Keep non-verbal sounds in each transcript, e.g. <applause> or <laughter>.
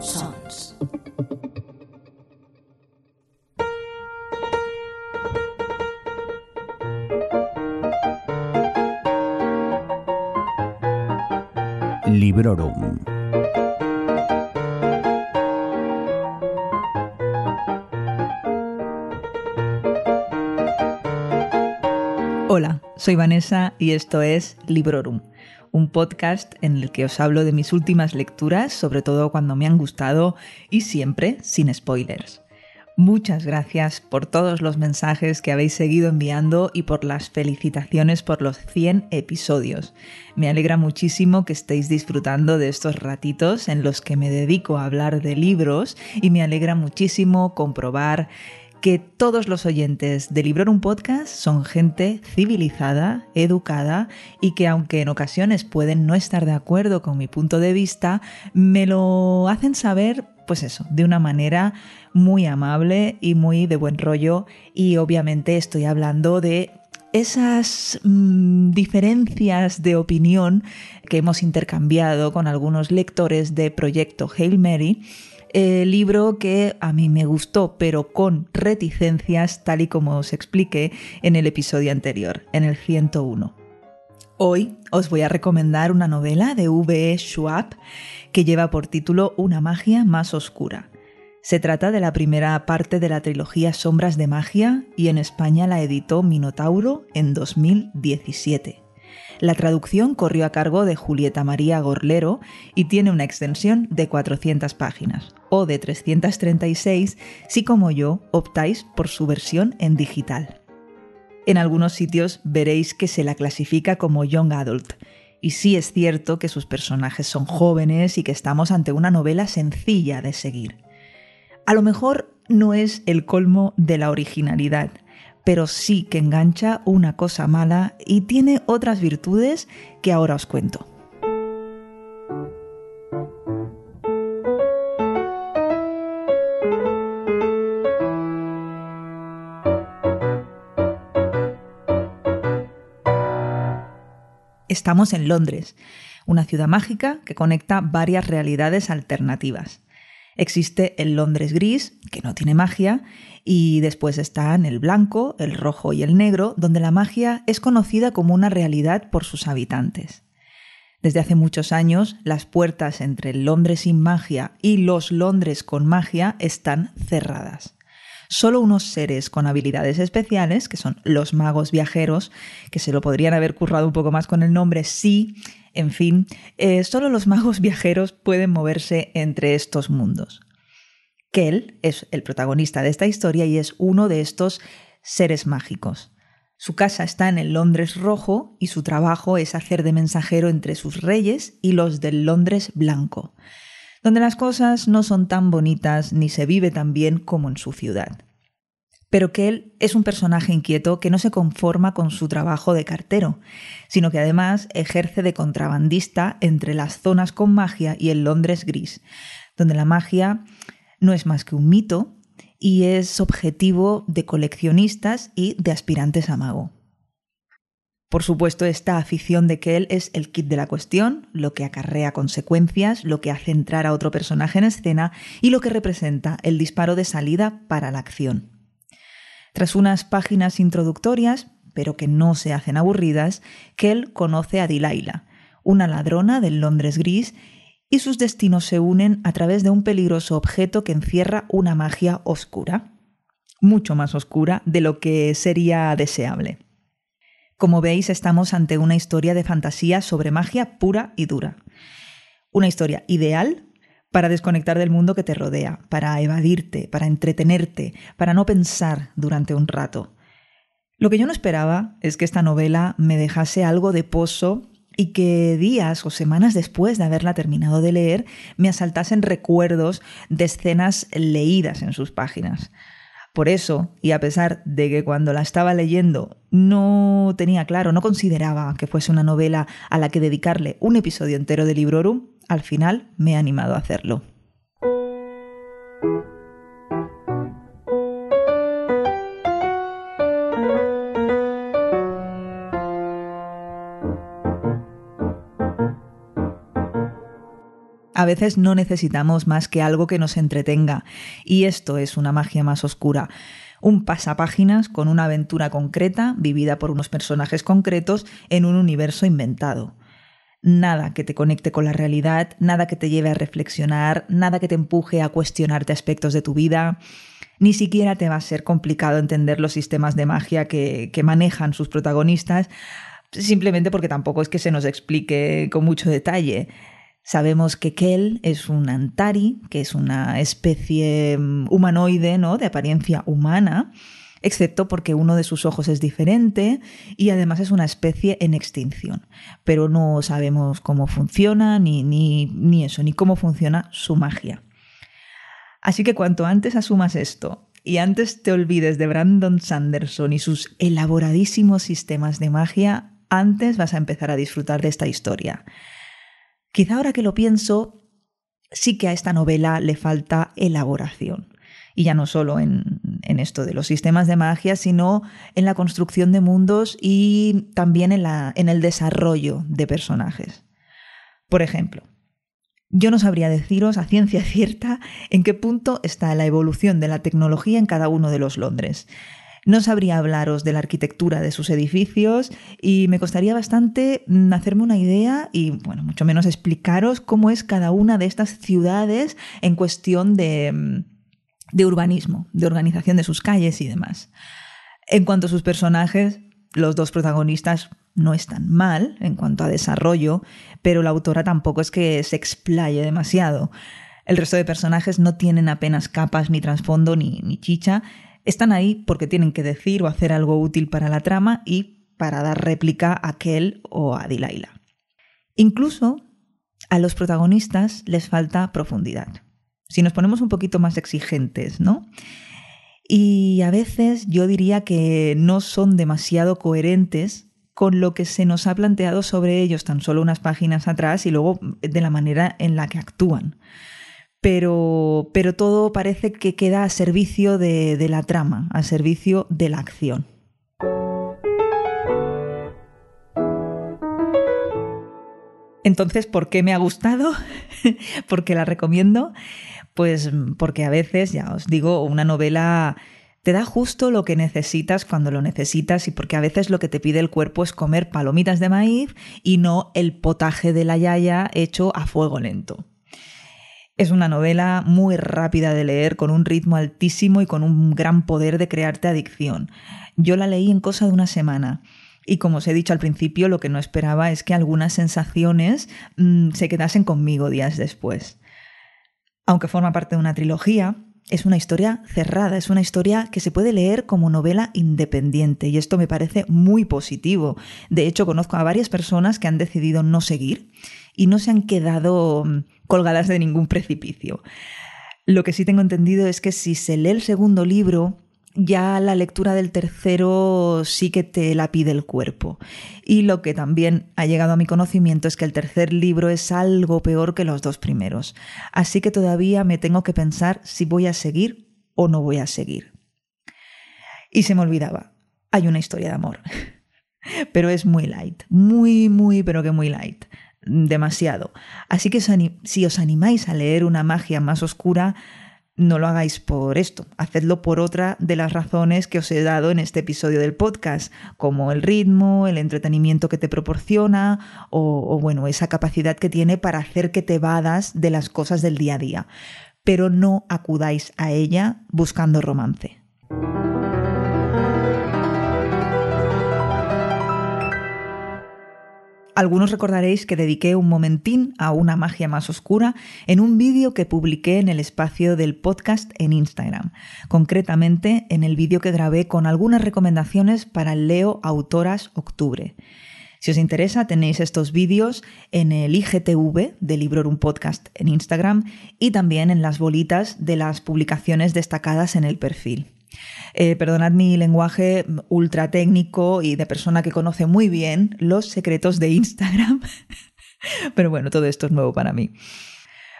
Sons. Librorum. Hola, soy Vanessa y esto es Librorum, un podcast en el que os hablo de mis últimas lecturas, sobre todo cuando me han gustado y siempre sin spoilers. Muchas gracias por todos los mensajes que habéis seguido enviando y por las felicitaciones por los 100 episodios. Me alegra muchísimo que estéis disfrutando de estos ratitos en los que me dedico a hablar de libros y me alegra muchísimo comprobar que todos los oyentes de Librorum Podcast son gente civilizada, educada y que aunque en ocasiones pueden no estar de acuerdo con mi punto de vista, me lo hacen saber, pues eso, de una manera muy amable y muy de buen rollo. Y obviamente estoy hablando de esas mmm, diferencias de opinión que hemos intercambiado con algunos lectores de Proyecto Hail Mary eh, libro que a mí me gustó, pero con reticencias, tal y como os expliqué en el episodio anterior, en el 101. Hoy os voy a recomendar una novela de V.E. Schwab que lleva por título Una magia más oscura. Se trata de la primera parte de la trilogía Sombras de Magia y en España la editó Minotauro en 2017. La traducción corrió a cargo de Julieta María Gorlero y tiene una extensión de 400 páginas, o de 336 si como yo optáis por su versión en digital. En algunos sitios veréis que se la clasifica como Young Adult, y sí es cierto que sus personajes son jóvenes y que estamos ante una novela sencilla de seguir. A lo mejor no es el colmo de la originalidad, pero sí que engancha una cosa mala y tiene otras virtudes que ahora os cuento. Estamos en Londres, una ciudad mágica que conecta varias realidades alternativas. Existe el Londres gris, que no tiene magia, y después están el blanco, el rojo y el negro, donde la magia es conocida como una realidad por sus habitantes. Desde hace muchos años, las puertas entre el Londres sin magia y los Londres con magia están cerradas. Solo unos seres con habilidades especiales, que son los magos viajeros, que se lo podrían haber currado un poco más con el nombre, sí, en fin, eh, solo los magos viajeros pueden moverse entre estos mundos. Kel es el protagonista de esta historia y es uno de estos seres mágicos. Su casa está en el Londres rojo y su trabajo es hacer de mensajero entre sus reyes y los del Londres blanco, donde las cosas no son tan bonitas ni se vive tan bien como en su ciudad. Pero que él es un personaje inquieto que no se conforma con su trabajo de cartero, sino que además ejerce de contrabandista entre las zonas con magia y el Londres gris, donde la magia no es más que un mito y es objetivo de coleccionistas y de aspirantes a mago. Por supuesto, esta afición de Kell es el kit de la cuestión, lo que acarrea consecuencias, lo que hace entrar a otro personaje en escena y lo que representa el disparo de salida para la acción. Tras unas páginas introductorias, pero que no se hacen aburridas, Kell conoce a Delilah, una ladrona del Londres gris y sus destinos se unen a través de un peligroso objeto que encierra una magia oscura, mucho más oscura de lo que sería deseable. Como veis, estamos ante una historia de fantasía sobre magia pura y dura. Una historia ideal para desconectar del mundo que te rodea, para evadirte, para entretenerte, para no pensar durante un rato. Lo que yo no esperaba es que esta novela me dejase algo de pozo y que días o semanas después de haberla terminado de leer me asaltasen recuerdos de escenas leídas en sus páginas. Por eso, y a pesar de que cuando la estaba leyendo no tenía claro, no consideraba que fuese una novela a la que dedicarle un episodio entero de Librorum, al final me he animado a hacerlo. A veces no necesitamos más que algo que nos entretenga, y esto es una magia más oscura. Un pasapáginas con una aventura concreta, vivida por unos personajes concretos, en un universo inventado. Nada que te conecte con la realidad, nada que te lleve a reflexionar, nada que te empuje a cuestionarte aspectos de tu vida. Ni siquiera te va a ser complicado entender los sistemas de magia que, que manejan sus protagonistas, simplemente porque tampoco es que se nos explique con mucho detalle. Sabemos que Kel es un Antari, que es una especie mm, humanoide, ¿no? De apariencia humana, excepto porque uno de sus ojos es diferente y además es una especie en extinción. Pero no sabemos cómo funciona, ni, ni, ni eso, ni cómo funciona su magia. Así que cuanto antes asumas esto y antes te olvides de Brandon Sanderson y sus elaboradísimos sistemas de magia, antes vas a empezar a disfrutar de esta historia. Quizá ahora que lo pienso, sí que a esta novela le falta elaboración. Y ya no solo en, esto de los sistemas de magia, sino en la construcción de mundos y también en, la, en el desarrollo de personajes. Por ejemplo, yo no sabría deciros a ciencia <laughs> cierta en qué punto está la evolución de la tecnología en cada uno de los Londres. No sabría hablaros de la arquitectura de sus edificios y me costaría bastante hacerme una idea y, bueno, mucho menos explicaros cómo es cada una de estas ciudades en cuestión de, mm, de urbanismo, de organización de sus calles y demás. En cuanto a sus personajes, los dos protagonistas no están mal en cuanto a desarrollo, pero la autora tampoco es que se explaye demasiado. El resto de personajes no tienen apenas capas ni trasfondo ni, ni chicha están ahí porque tienen que decir o hacer algo útil para la trama y para dar réplica a Kel o a Dilaila. Incluso a los protagonistas les falta profundidad. Si nos ponemos un poquito más exigentes, ¿no? Y a veces yo diría que no son demasiado coherentes con lo que se nos ha planteado sobre ellos tan solo unas páginas atrás y luego de la manera en la que actúan pero, pero todo parece que queda a servicio de, de la trama, a servicio de la acción. Entonces, ¿por qué me ha gustado? <laughs> ¿Por qué la recomiendo? Pues porque a veces, ya os digo, una novela te da justo lo que necesitas cuando lo necesitas y porque a veces lo que te pide el cuerpo es comer palomitas de maíz y no el potaje de la yaya hecho a fuego lento. Es una novela muy rápida de leer, con un ritmo altísimo y con un gran poder de crearte adicción. Yo la leí en cosa de una semana. Y como os he dicho al principio, lo que no esperaba es que algunas sensaciones mm, se quedasen conmigo días después. Aunque forma parte de una trilogía, es una historia cerrada, es una historia que se puede leer como novela independiente y esto me parece muy positivo. De hecho, conozco a varias personas que han decidido no seguir y no se han quedado mm, colgadas de ningún precipicio. Lo que sí tengo entendido es que si se lee el segundo libro, ya la lectura del tercero sí que te la pide el cuerpo. Y lo que también ha llegado a mi conocimiento es que el tercer libro es algo peor que los dos primeros. Así que todavía me tengo que pensar si voy a seguir o no voy a seguir. Y se me olvidaba, hay una historia de amor. <laughs> Pero es muy light, muy, muy, pero que muy light demasiado. Así que si os animáis a leer una magia más oscura, no lo hagáis por esto, hacedlo por otra de las razones que os he dado en este episodio del podcast, como el ritmo, el entretenimiento que te proporciona o, o bueno, esa capacidad que tiene para hacer que te vadas de las cosas del día a día. Pero no acudáis a ella buscando romance. Algunos recordaréis que dediqué un momentín a una magia más oscura en un vídeo que publiqué en el espacio del podcast en Instagram, concretamente en el vídeo que grabé con algunas recomendaciones para el Leo Autoras Octubre. Si os interesa, tenéis estos vídeos en el IGTV de Librorum Podcast en Instagram y también en las bolitas de las publicaciones destacadas en el perfil. Eh, perdonad mi lenguaje ultra técnico y de persona que conoce muy bien los secretos de Instagram. <laughs> Pero bueno, todo esto es nuevo para mí.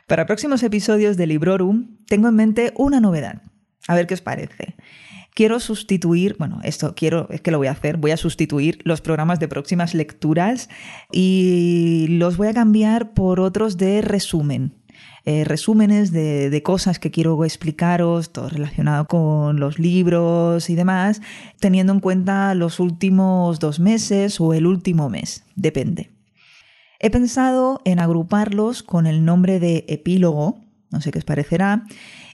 Para próximos episodios de Librorum tengo en mente una novedad. A ver qué os parece. Quiero sustituir, bueno, esto quiero, es que lo voy a hacer, voy a sustituir los programas de próximas lecturas y los voy a cambiar por otros de resumen. Eh, resúmenes de, de, cosas que quiero explicaros, todo relacionado con los libros y demás, teniendo en cuenta los últimos dos meses o el último mes, depende. He pensado en agruparlos con el nombre de epílogo, no sé qué os parecerá,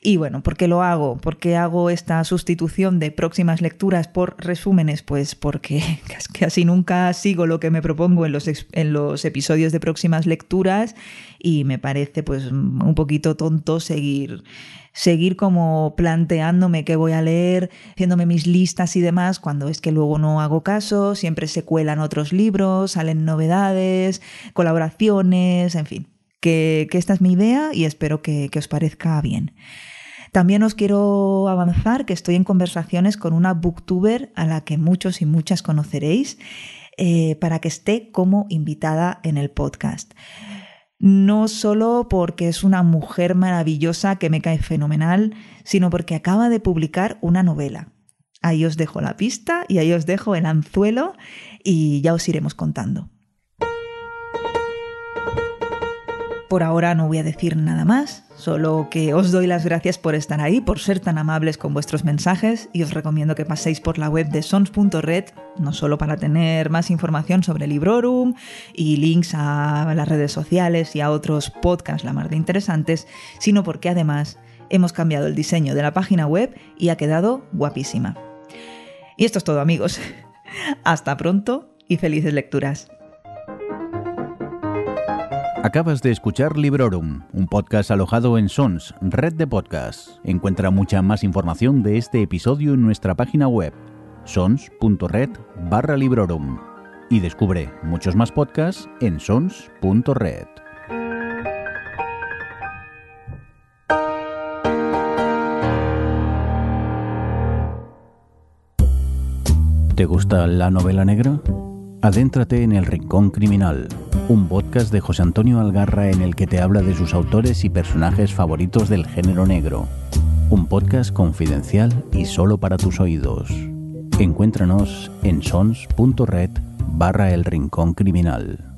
y bueno, ¿por qué lo hago? ¿Por qué hago esta sustitución de próximas lecturas por resúmenes? Pues porque <laughs> casi nunca sigo lo que me propongo en los, en los episodios de próximas lecturas y me parece pues un poquito tonto seguir seguir como planteándome qué voy a leer, haciéndome mis listas y demás, cuando es que luego no hago caso, siempre se cuelan otros libros, salen novedades, colaboraciones, en fin que, esta es mi idea y espero que, os parezca bien. También os quiero avanzar que estoy en conversaciones con una booktuber a la que muchos y muchas conoceréis eh, para que esté como invitada en el podcast. No solo porque es una mujer maravillosa que me cae fenomenal, sino porque acaba de publicar una novela. Ahí os dejo la pista y ahí os dejo el anzuelo y ya os iremos contando. Por ahora no voy a decir nada más, solo que os doy las gracias por estar ahí, por ser tan amables con vuestros mensajes y os recomiendo que paséis por la web de sons.red, no solo para tener más información sobre Librorum y links a las redes sociales y a otros podcasts la más de interesantes, sino porque además hemos cambiado el diseño de la página web y ha quedado guapísima. Y esto es todo amigos. <laughs> Hasta pronto y felices lecturas. Acabas de escuchar Librorum, un podcast alojado en Sons, red de podcasts. Encuentra mucha más información de este episodio en nuestra página web, sons.red barra Librorum. Y descubre muchos más podcasts en sons.red. ¿Te gusta la novela negra? Adéntrate en el Rincón Criminal un podcast de José Antonio Algarra en el que te habla de sus autores y personajes favoritos del género negro. Un podcast confidencial y solo para tus oídos. Encuéntranos en sons.red barra el rincón criminal.